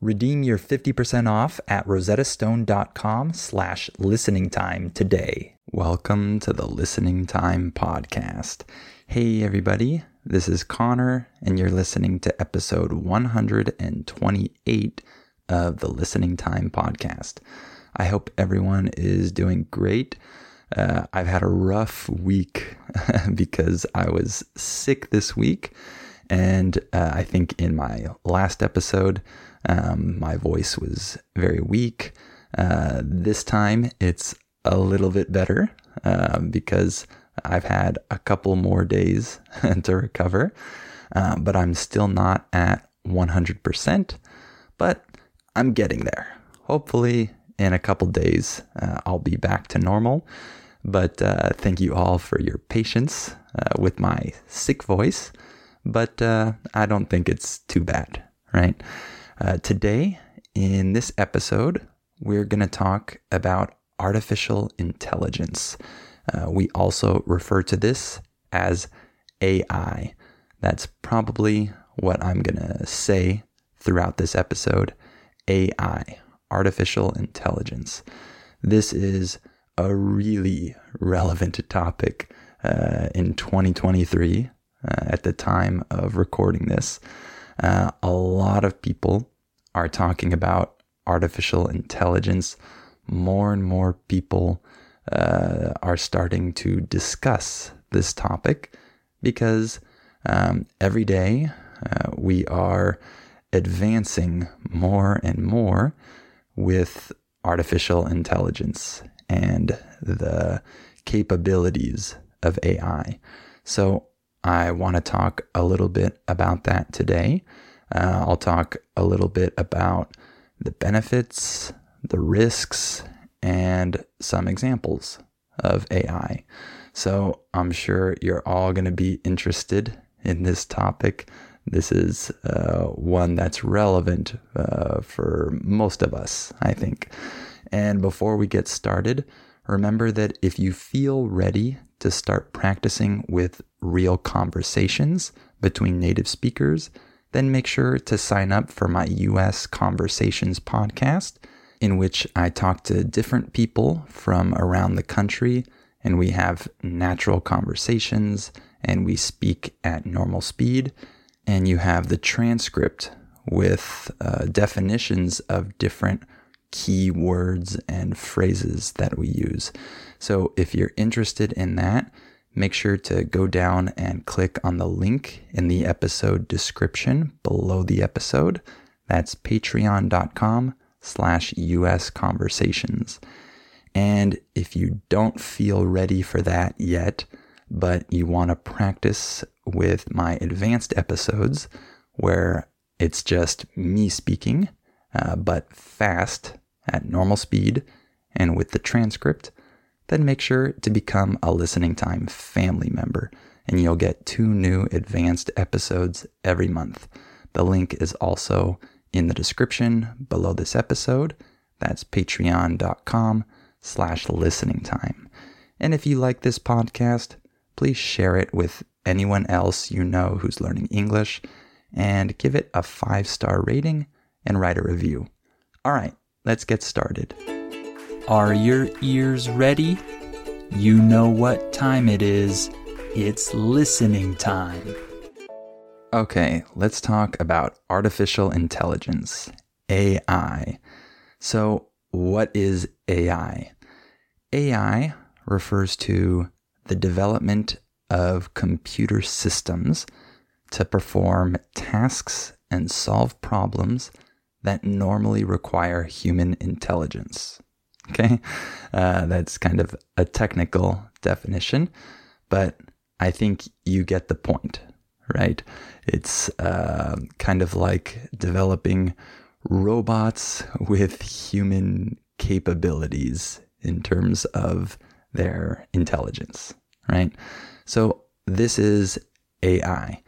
Redeem your 50% off at rosettastone.com slash listening time today. Welcome to the Listening Time Podcast. Hey, everybody, this is Connor, and you're listening to episode 128 of the Listening Time Podcast. I hope everyone is doing great. Uh, I've had a rough week because I was sick this week. And uh, I think in my last episode, um, my voice was very weak. Uh, this time it's a little bit better um, because I've had a couple more days to recover, uh, but I'm still not at 100%. But I'm getting there. Hopefully, in a couple days, uh, I'll be back to normal. But uh, thank you all for your patience uh, with my sick voice. But uh, I don't think it's too bad, right? today, in this episode, we're going to talk about artificial intelligence. Uh, we also refer to this as AI. That's probably what I'm going to say throughout this episode AI, artificial intelligence. This is a really relevant topic uh, in 2023 uh, at the time of recording this. Uh, a lot of people are talking about artificial intelligence more and more people uh, are starting to discuss this topic because um, every day uh, we are advancing more and more with artificial intelligence and the capabilities of AI. So, I want to talk a little bit about that today. Uh, I'll talk a little bit about the benefits, the risks, and some examples of AI. So I'm sure you're all going to be interested in this topic. This is uh, one that's relevant uh, for most of us, I think. And before we get started, remember that if you feel ready to start practicing with real conversations between native speakers, then make sure to sign up for my US Conversations podcast in which I talk to different people from around the country and we have natural conversations and we speak at normal speed. And you have the transcript with uh, definitions of different key words and phrases that we use. So if you're interested in that, make sure to go down and click on the link in the episode description below the episode. That's patreon.com slash US conversations. And if you don't feel ready for that yet, but you want to practice with my advanced episodes where it's just me speaking, uh, but fast at normal speed and with the transcript, then make sure to become a listening time family member and you'll get two new advanced episodes every month. The link is also in the description below this episode. That's patreon.com slash listening time. And if you like this podcast, please share it with anyone else you know who's learning English and give it a five star rating and write a review. All right, let's get started. Are your ears ready? You know what time it is. It's listening time. Okay, let's talk about artificial intelligence, AI. So, what is AI? AI refers to the development of computer systems to perform tasks and solve problems that normally require human intelligence. Okay, uh, that's kind of a technical definition, but I think you get the point, right? It's uh, kind of like developing robots with human capabilities in terms of their intelligence, right? So, this is AI.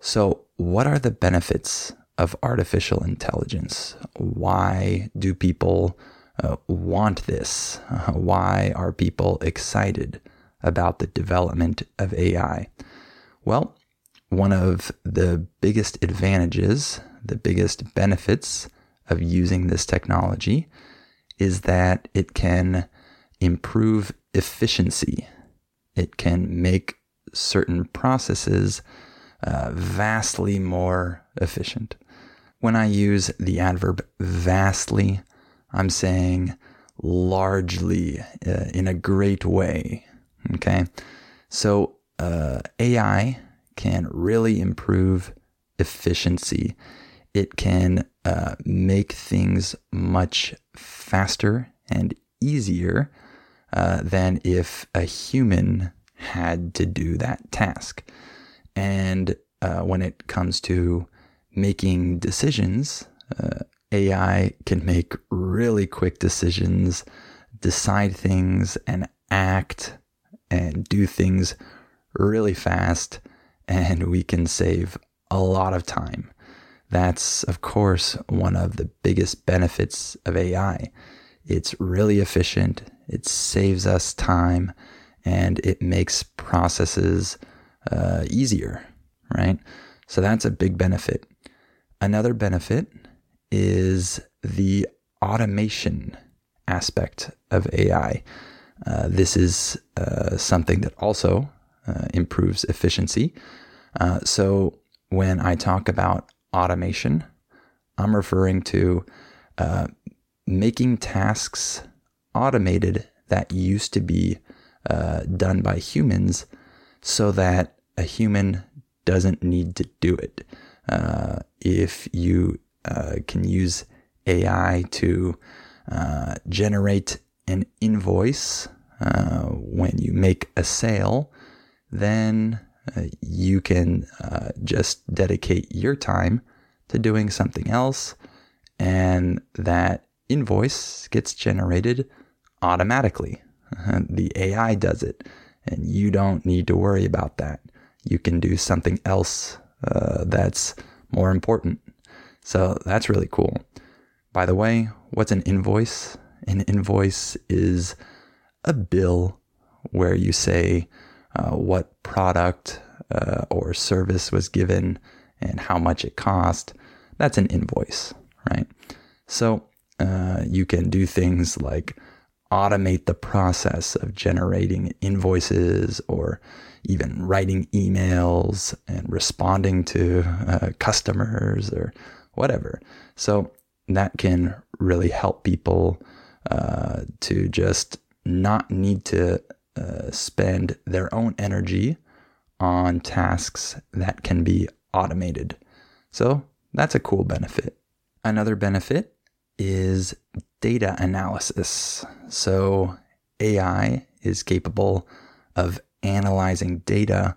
So, what are the benefits of artificial intelligence? Why do people uh, want this? Uh, why are people excited about the development of AI? Well, one of the biggest advantages, the biggest benefits of using this technology is that it can improve efficiency. It can make certain processes uh, vastly more efficient. When I use the adverb vastly, I'm saying largely uh, in a great way. Okay. So uh, AI can really improve efficiency. It can uh, make things much faster and easier uh, than if a human had to do that task. And uh, when it comes to making decisions, uh, AI can make really quick decisions, decide things, and act and do things really fast, and we can save a lot of time. That's, of course, one of the biggest benefits of AI. It's really efficient, it saves us time, and it makes processes uh, easier, right? So that's a big benefit. Another benefit is the automation aspect of AI. Uh, this is uh, something that also uh, improves efficiency. Uh, so when I talk about automation, I'm referring to uh, making tasks automated that used to be uh, done by humans so that a human doesn't need to do it. Uh, if you uh, can use AI to uh, generate an invoice uh, when you make a sale, then uh, you can just dedicate your time to doing something else, and that invoice gets generated automatically. the AI does it, and you don't need to worry about that. You can do something else uh, that's more important. So that's really cool. By the way, what's an invoice? An invoice is a bill where you say uh, what product uh, or service was given and how much it cost. That's an invoice, right? So uh, you can do things like automate the process of generating invoices or even writing emails and responding to uh, customers or whatever. So that can really help people uh, to just not need to uh, spend their own energy on tasks that can be automated. So that's a cool benefit. Another benefit is data analysis. So, AI is capable of analyzing data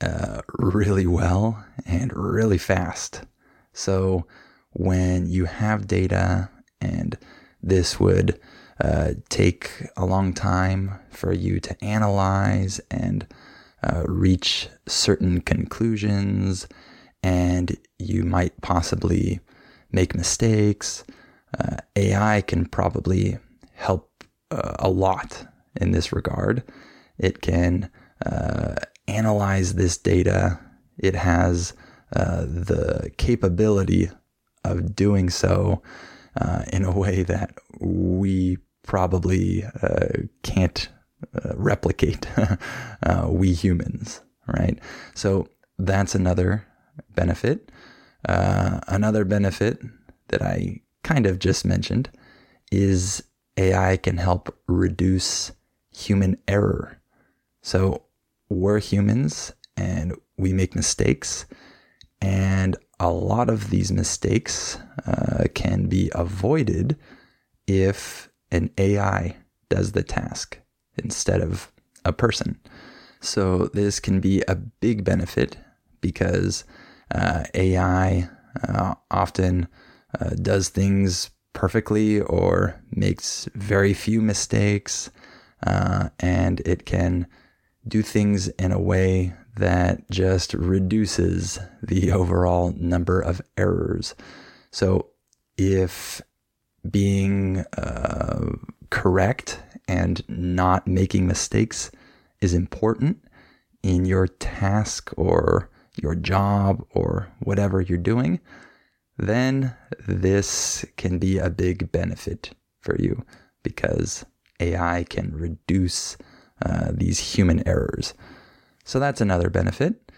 uh, really well and really fast. So, when you have data, and this would uh, take a long time for you to analyze and uh, reach certain conclusions, and you might possibly make mistakes. Uh, AI can probably help uh, a lot in this regard. It can uh, analyze this data, it has uh, the capability of doing so uh, in a way that we probably uh, can't replicate, we humans, right? So that's another benefit. Another benefit that I kind of just mentioned is AI can help reduce human error. So we're humans and we make mistakes. And a lot of these mistakes uh, can be avoided if an AI does the task instead of a person. So, this can be a big benefit because uh, AI uh, often uh, does things perfectly or makes very few mistakes, uh, and it can do things in a way that just reduces the overall number of errors. So if being uh, correct and not making mistakes is important in your task or your job or whatever you're doing, then this can be a big benefit for you because AI can reduce uh, these human errors. So that's another benefit.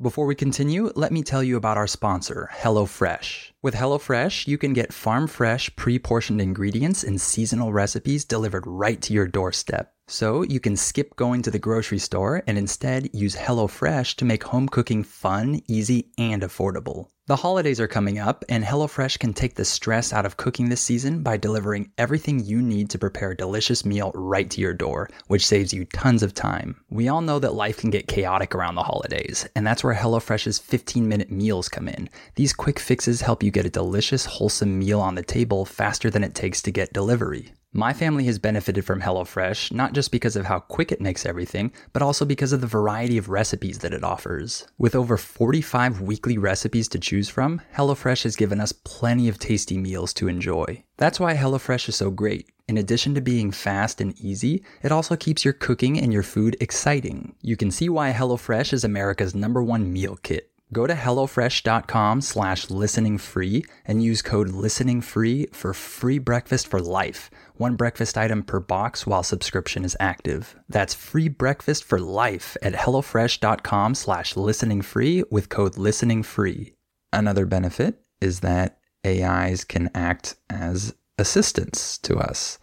Before we continue, let me tell you about our sponsor, HelloFresh. With HelloFresh, you can get farm fresh, pre portioned ingredients and seasonal recipes delivered right to your doorstep. So you can skip going to the grocery store and instead use HelloFresh to make home cooking fun, easy, and affordable. The holidays are coming up, and HelloFresh can take the stress out of cooking this season by delivering everything you need to prepare a delicious meal right to your door, which saves you tons of time. We all know that life can get chaotic around the holidays, and that's where HelloFresh's 15 minute meals come in. These quick fixes help you get a delicious, wholesome meal on the table faster than it takes to get delivery. My family has benefited from HelloFresh not just because of how quick it makes everything, but also because of the variety of recipes that it offers. With over 45 weekly recipes to choose from, HelloFresh has given us plenty of tasty meals to enjoy. That's why HelloFresh is so great. In addition to being fast and easy, it also keeps your cooking and your food exciting. You can see why HelloFresh is America's number one meal kit. Go to HelloFresh.com slash listening free and use code listening free for free breakfast for life. One breakfast item per box while subscription is active. That's free breakfast for life at HelloFresh.com slash listening free with code listening free. Another benefit is that AIs can act as assistants to us.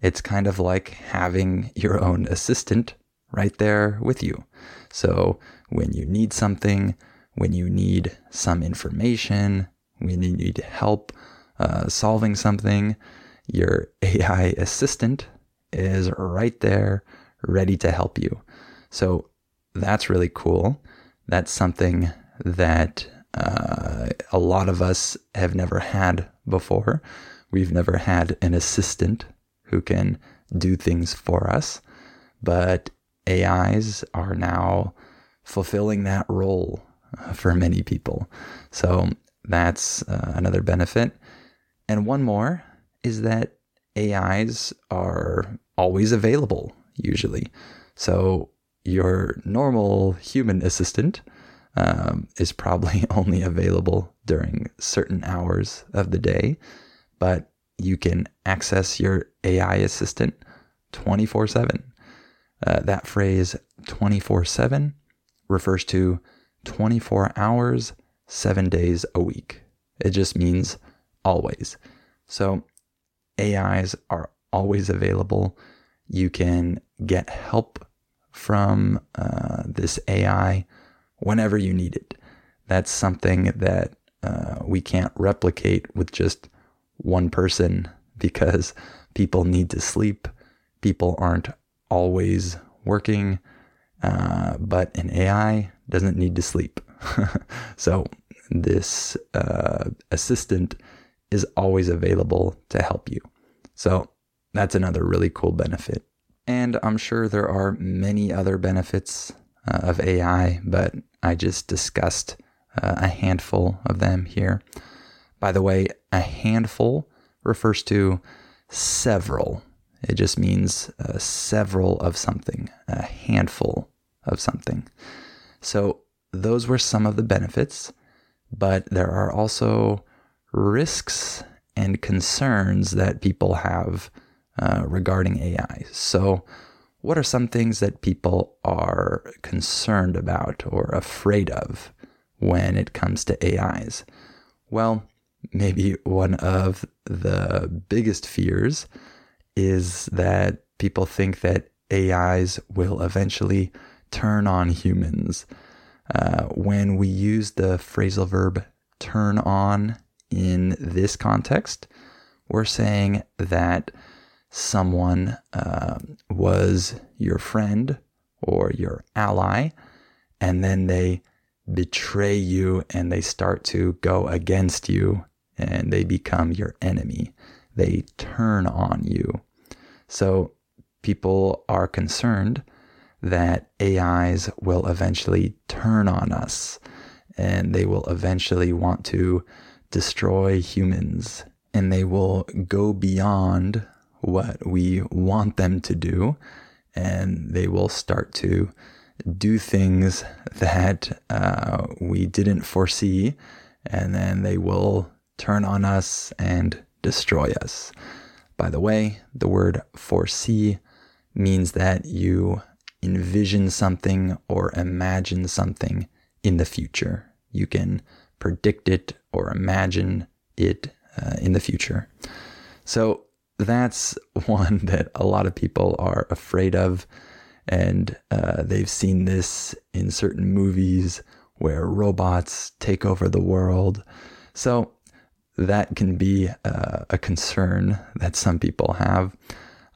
It's kind of like having your own assistant right there with you. So when you need something, when you need some information, when you need help uh, solving something, your AI assistant is right there ready to help you. So that's really cool. That's something that uh, a lot of us have never had before. We've never had an assistant who can do things for us, but AIs are now fulfilling that role for many people. So that's uh, another benefit. And one more is that AIs are always available, usually. So your normal human assistant um, is probably only available during certain hours of the day, but you can access your AI assistant 24 uh, 7. That phrase 24 7 refers to 24 hours, seven days a week. It just means always. So AIs are always available. You can get help from uh, this AI whenever you need it. That's something that uh, we can't replicate with just one person because people need to sleep. People aren't always working, uh, but an AI doesn't need to sleep. so this uh, assistant is always available to help you. So that's another really cool benefit. And I'm sure there are many other benefits uh, of AI, but I just discussed uh, a handful of them here. By the way, a handful refers to several. It just means uh, several of something, a handful of something. So, those were some of the benefits, but there are also risks and concerns that people have uh, regarding AI. So, what are some things that people are concerned about or afraid of when it comes to AIs? Well, maybe one of the biggest fears is that people think that AIs will eventually turn on humans. Uh, when we use the phrasal verb turn on in this context, we're saying that someone uh, was your friend or your ally, and then they betray you and they start to go against you and they become your enemy. They turn on you. So people are concerned that AIs will eventually turn on us and they will eventually want to destroy humans and they will go beyond what we want them to do, and they will start to do things that uh, we didn't foresee, and then they will turn on us and destroy us. By the way, the word foresee means that you envision something or imagine something in the future. You can predict it or imagine it uh, in the future. So that's one that a lot of people are afraid of. And uh, they've seen this in certain movies where robots take over the world. So that can be uh, a concern that some people have.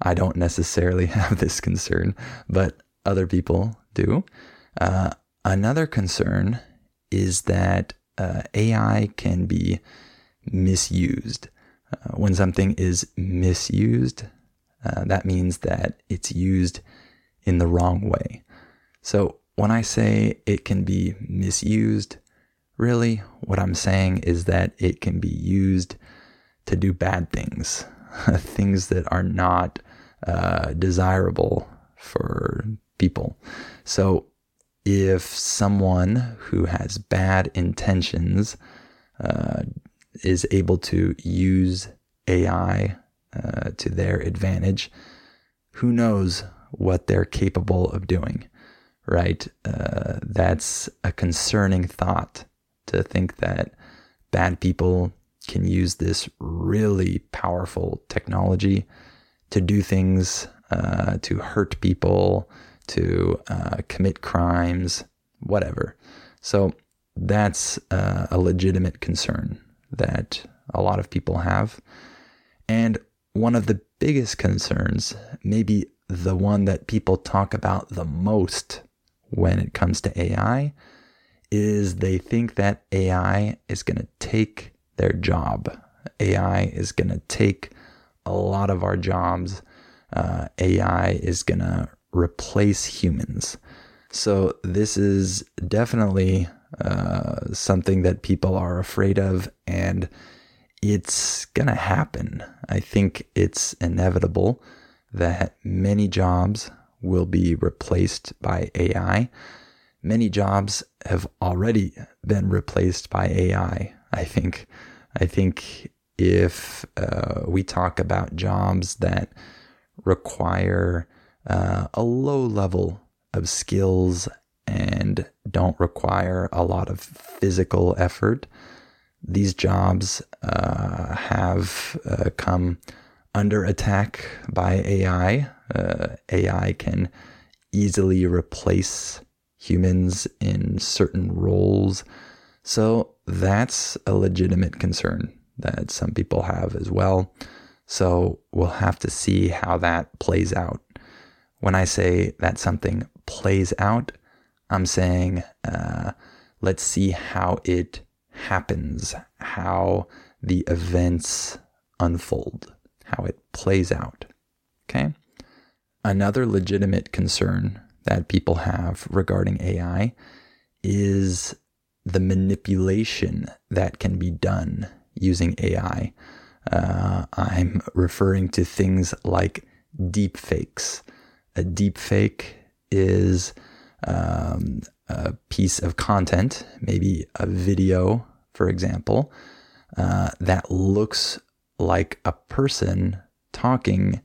I don't necessarily have this concern, but other people do. Uh, another concern is that uh, AI can be misused. Uh, when something is misused, uh, that means that it's used in the wrong way. So when I say it can be misused, really what I'm saying is that it can be used to do bad things, things that are not uh, desirable for people. So if someone who has bad intentions uh, is able to use AI uh, to their advantage, who knows what they're capable of doing, right? Uh, that's a concerning thought to think that bad people can use this really powerful technology to do things, uh, to hurt people, to uh, commit crimes, whatever. So that's uh, a legitimate concern that a lot of people have. And one of the biggest concerns, maybe the one that people talk about the most when it comes to AI, is they think that AI is going to take their job. AI is going to take a lot of our jobs. Uh, AI is going to replace humans. So, this is definitely uh, something that people are afraid of, and it's going to happen. I think it's inevitable that many jobs will be replaced by AI. Many jobs have already been replaced by AI. I think. I think if uh, we talk about jobs that require uh, a low level of skills and don't require a lot of physical effort. These jobs uh, have uh, come under attack by AI. Uh, AI can easily replace humans in certain roles. So that's a legitimate concern. that some people have as well. So we'll have to see how that plays out. When I say that something plays out, I'm saying uh, let's see how it happens, how the events unfold, how it plays out. Okay? Another legitimate concern that people have regarding AI is the manipulation that can be done using AI. Uh, I'm referring to things like deepfakes. A deepfake is um, a piece of content, maybe a video, for example, uh, that looks like a person talking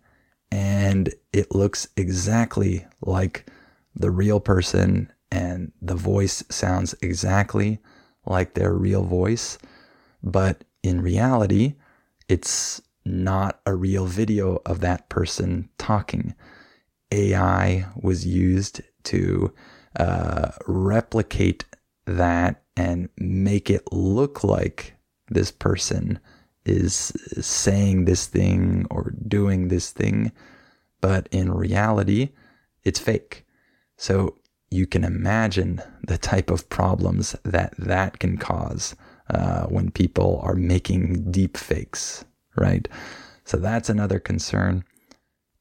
and it looks exactly like the real person and the voice sounds exactly like their real voice. But in reality, it's not a real video of that person talking. AI was used to uh, replicate that and make it look like this person is saying this thing or doing this thing, but in reality, it's fake. So you can imagine the type of problems that that can cause uh, when people are making deep fakes, right? So that's another concern.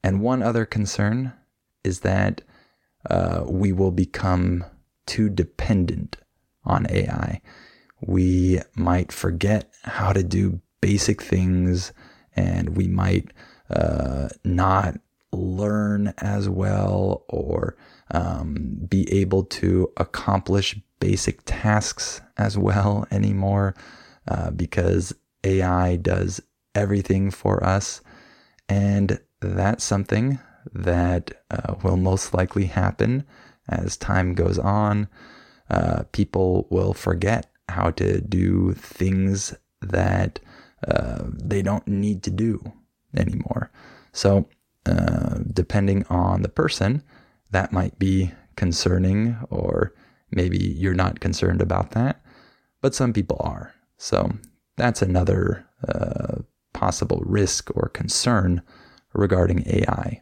And one other concern is that uh, we will become too dependent on AI. We might forget how to do basic things and we might uh, not learn as well or um, be able to accomplish basic tasks as well anymore uh, because AI does everything for us. And that's something that uh, will most likely happen as time goes on. Uh, people will forget how to do things that uh, they don't need to do anymore. So, uh, depending on the person, that might be concerning, or maybe you're not concerned about that, but some people are. So that's another uh, possible risk or concern regarding AI.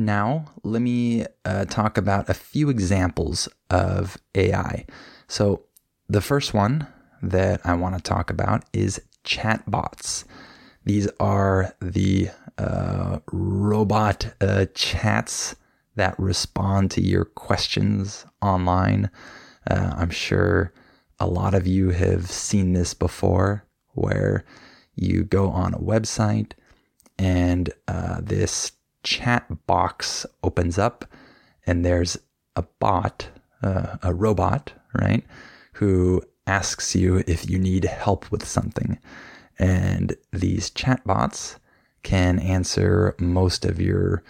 Now, let me uh, talk about a few examples of AI. So, the first one that I want to talk about is chatbots. These are the uh, robot uh, chats that respond to your questions online. Uh, I'm sure a lot of you have seen this before, where you go on a website and uh, this chat box opens up and there's a bot, uh, a robot, right, who asks you if you need help with something. And these chatbots can answer most of your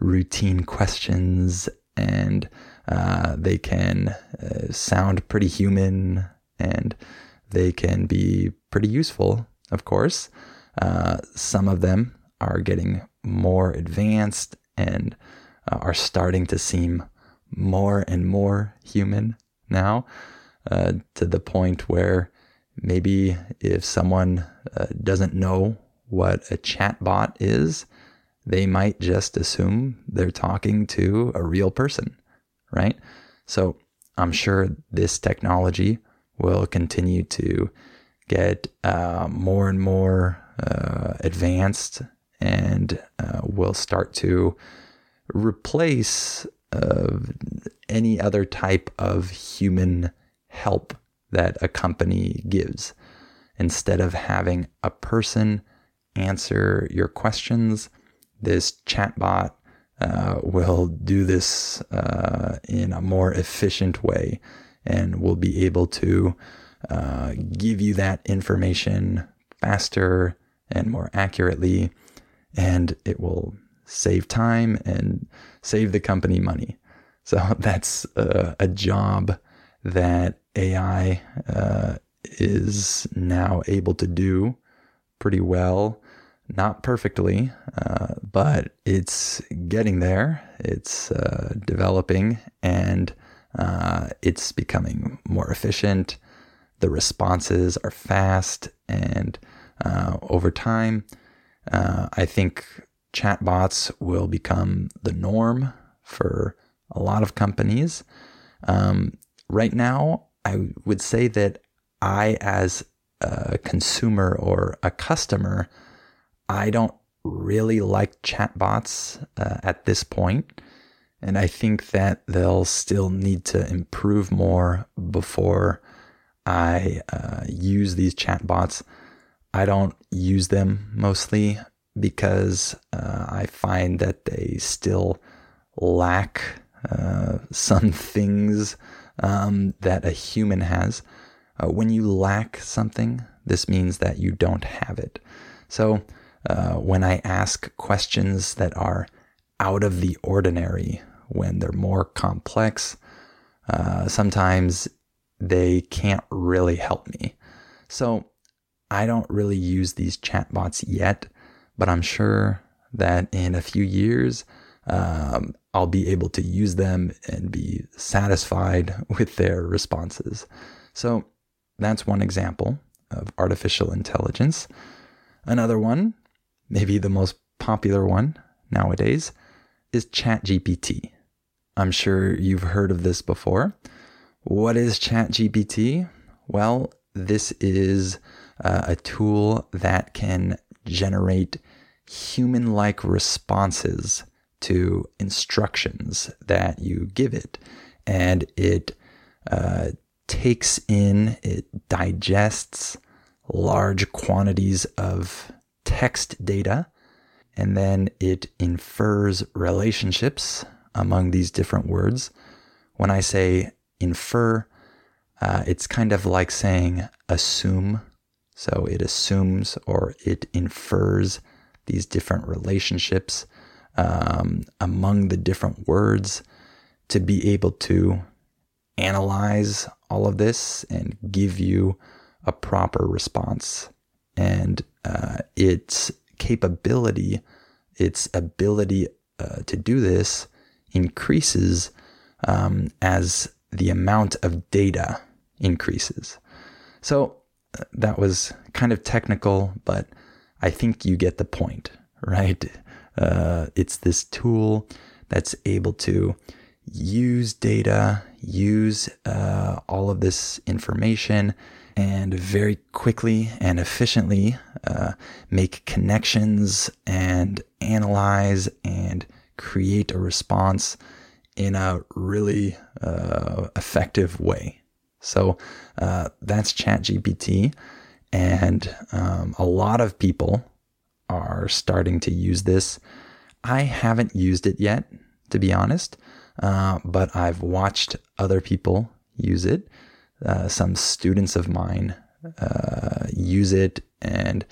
routine questions and Uh, they can uh, sound pretty human and they can be pretty useful, of course. Uh, some of them are getting more advanced and uh, are starting to seem more and more human now uh, to the point where maybe if someone uh, doesn't know what a chatbot is, they might just assume they're talking to a real person, right? So I'm sure this technology will continue to get uh, more and more uh, advanced and uh, will start to replace uh, any other type of human help that a company gives. Instead of having a person answer your questions, this chatbot uh, will do this uh, in a more efficient way and will be able to uh, give you that information faster and more accurately. And it will save time and save the company money. So that's uh, a job that AI uh, is now able to do pretty well. Not perfectly, uh, but it's getting there. It's uh, developing and uh, it's becoming more efficient. The responses are fast, and uh, over time, uh, I think chatbots will become the norm for a lot of companies. Um, right now, I would say that I, as a consumer or a customer, I don't really like chatbots uh, at this point. And I think that they'll still need to improve more before I uh, use these chatbots. I don't use them mostly because uh, I find that they still lack uh, some things um, that a human has. Uh, when you lack something, this means that you don't have it. So uh, when I ask questions that are out of the ordinary, when they're more complex, uh, sometimes they can't really help me. So I don't really use these chatbots yet, but I'm sure that in a few years, um, I'll be able to use them and be satisfied with their responses. So that's one example of artificial intelligence. Another one, maybe the most popular one nowadays, is ChatGPT. I'm sure you've heard of this before. What is ChatGPT? Well, this is uh, a tool that can generate human like responses to instructions that you give it. And it uh, takes in, it digests large quantities of text data, and then it infers relationships among these different words. When I say infer, uh, it's kind of like saying assume. So it assumes or it infers these different relationships um, among the different words to be able to analyze all of this and give you a proper response. And uh, its capability, its ability uh, to do this increases um, as the amount of data increases. So that was kind of technical, but I think you get the point, right? Uh, it's this tool that's able to use data, use uh, all of this information, and very quickly and efficiently uh, make connections and analyze and create a response in a really uh, effective way. So uh, that's ChatGPT. And um, a lot of people are starting to use this. I haven't used it yet, to be honest, uh, but I've watched other people use it. Uh, some students of mine uh, use it, and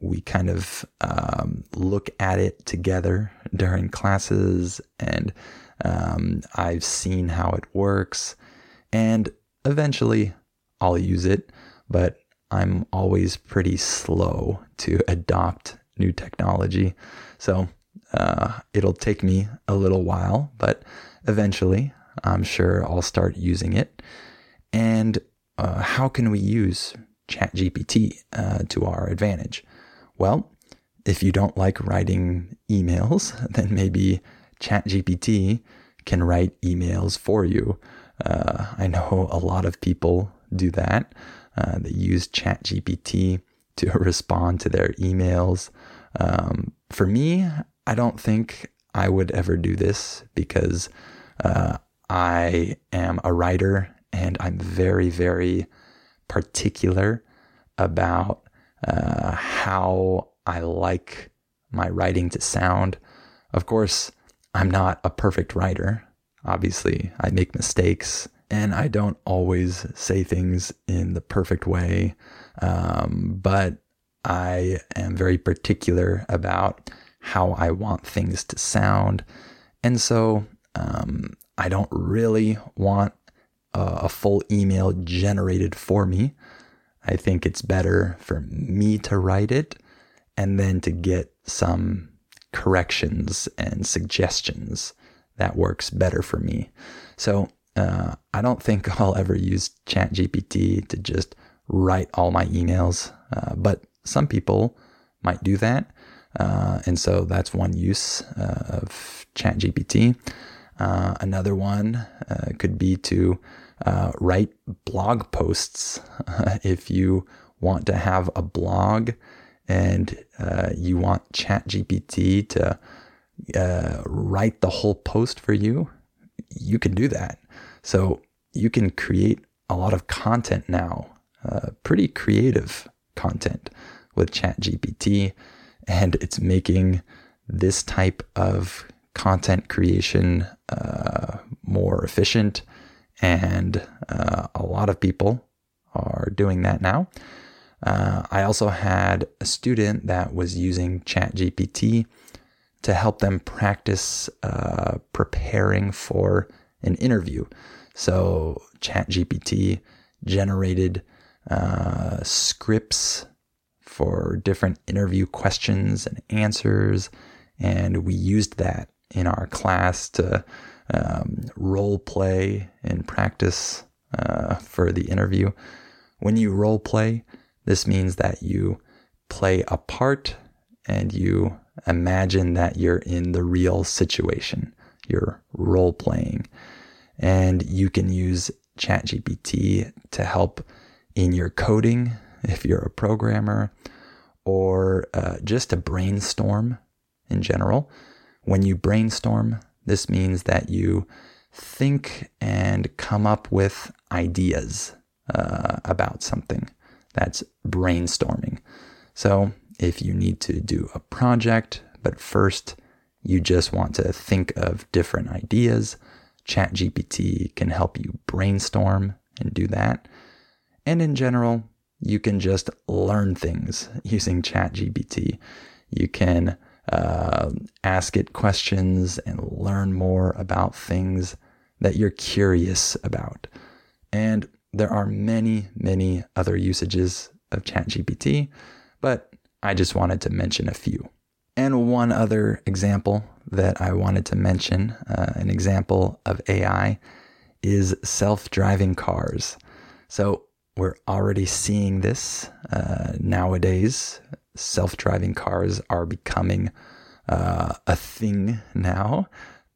we kind of um, look at it together during classes and Um, I've seen how it works, and eventually I'll use it, but I'm always pretty slow to adopt new technology. So uh, it'll take me a little while, but eventually I'm sure I'll start using it. And uh, how can we use ChatGPT uh, to our advantage? Well, if you don't like writing emails, then maybe ChatGPT can write emails for you. Uh, I know a lot of people do that. Uh, they use ChatGPT to respond to their emails. Um, for me, I don't think I would ever do this because uh, I am a writer and I'm very, very particular about uh, how I like my writing to sound. Of course, I'm not a perfect writer. Obviously, I make mistakes and I don't always say things in the perfect way. Um, but I am very particular about how I want things to sound. And so um, I don't really want a, a full email generated for me. I think it's better for me to write it and then to get some corrections and suggestions that works better for me. So uh, I don't think I'll ever use ChatGPT to just write all my emails, uh, but some people might do that. Uh, and so that's one use uh, of ChatGPT. Uh, another one uh, could be to write blog posts. if you want to have a blog and you want ChatGPT to write the whole post for you, you can do that. So you can create a lot of content now, uh, pretty creative content with ChatGPT, and it's making this type of content creation uh, more efficient. And uh, a lot of people are doing that now. Uh, I also had a student that was using ChatGPT to help them practice uh, preparing for an interview. So ChatGPT generated uh, scripts for different interview questions and answers, and we used that in our class to um, role play and practice uh, for the interview. When you role play, this means that you play a part and you imagine that you're in the real situation. You're role playing and you can use ChatGPT to help in your coding if you're a programmer or uh, just to brainstorm in general. When you brainstorm, this means that you think and come up with ideas uh, about something. That's brainstorming. So if you need to do a project, but first you just want to think of different ideas, ChatGPT can help you brainstorm and do that. And in general, you can just learn things using ChatGPT. You can uh, ask it questions and learn more about things that you're curious about. And there are many, many other usages of ChatGPT, but I just wanted to mention a few. And one other example that I wanted to mention, uh, an example of AI, is self driving cars. So we're already seeing this uh, nowadays. Self driving cars are becoming uh, a thing now.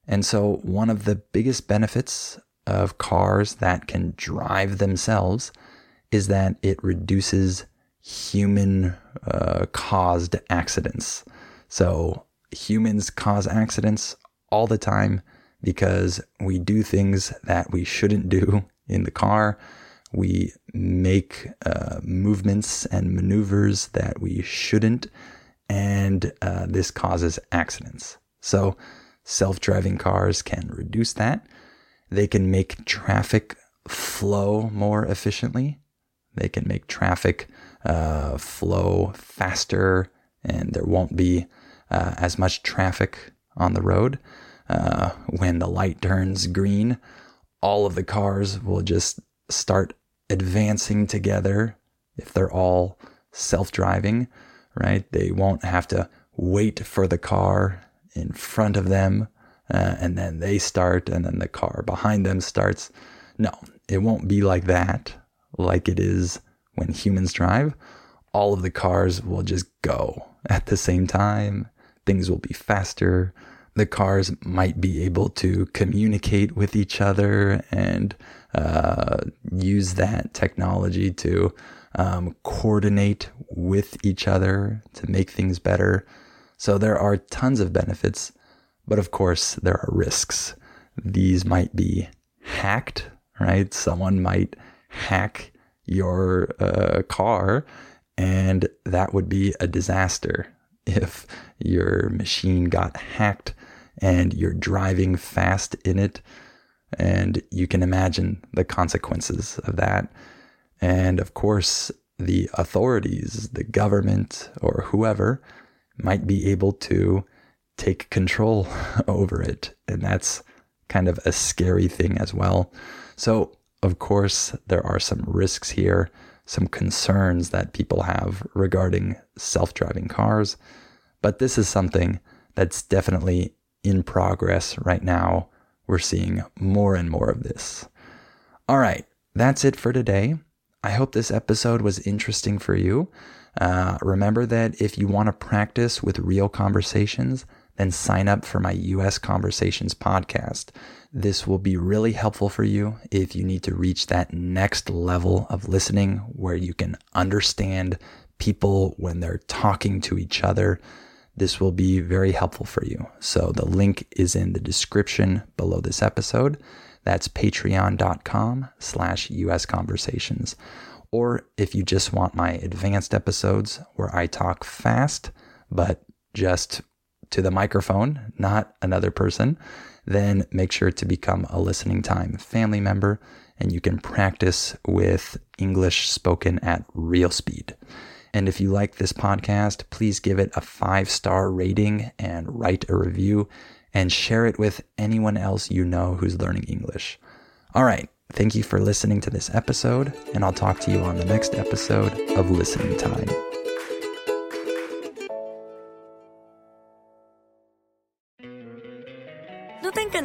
And so, one of the biggest benefits of cars that can drive themselves is that it reduces human uh, caused accidents. So humans cause accidents all the time because we do things that we shouldn't do in the car. We make uh, movements and maneuvers that we shouldn't, and uh, this causes accidents. So, self driving cars can reduce that. They can make traffic flow more efficiently. They can make traffic uh, flow faster, and there won't be uh, as much traffic on the road. uh, when the light turns green, all of the cars will just start advancing together if they're all self driving, right? They won't have to wait for the car in front of them uh, and then they start and then the car behind them starts. No, it won't be like that, like it is when humans drive. All of the cars will just go at the same time. Things will be faster. The cars might be able to communicate with each other and uh, use that technology to um, coordinate with each other to make things better. So there are tons of benefits, but of course there are risks. These might be hacked, right? Someone might hack your uh, car, and that would be a disaster if your machine got hacked and you're driving fast in it. And you can imagine the consequences of that. And of course, the authorities, the government, or whoever might be able to take control over it. And that's kind of a scary thing as well. So, of course, there are some risks here, some concerns that people have regarding self driving cars. But this is something that's definitely in progress right now. We're seeing more and more of this. All right, that's it for today. I hope this episode was interesting for you. Uh, remember that if you want to practice with real conversations, then sign up for my US Conversations podcast. This will be really helpful for you if you need to reach that next level of listening where you can understand people when they're talking to each other. This will be very helpful for you. So the link is in the description below this episode. That's patreon.com slash US Conversations. Or if you just want my advanced episodes where I talk fast, but just to the microphone, not another person, then make sure to become a listening time family member and you can practice with English spoken at real speed. And if you like this podcast, please give it a five star rating and write a review and share it with anyone else you know who's learning English. All right. Thank you for listening to this episode, and I'll talk to you on the next episode of Listening Time.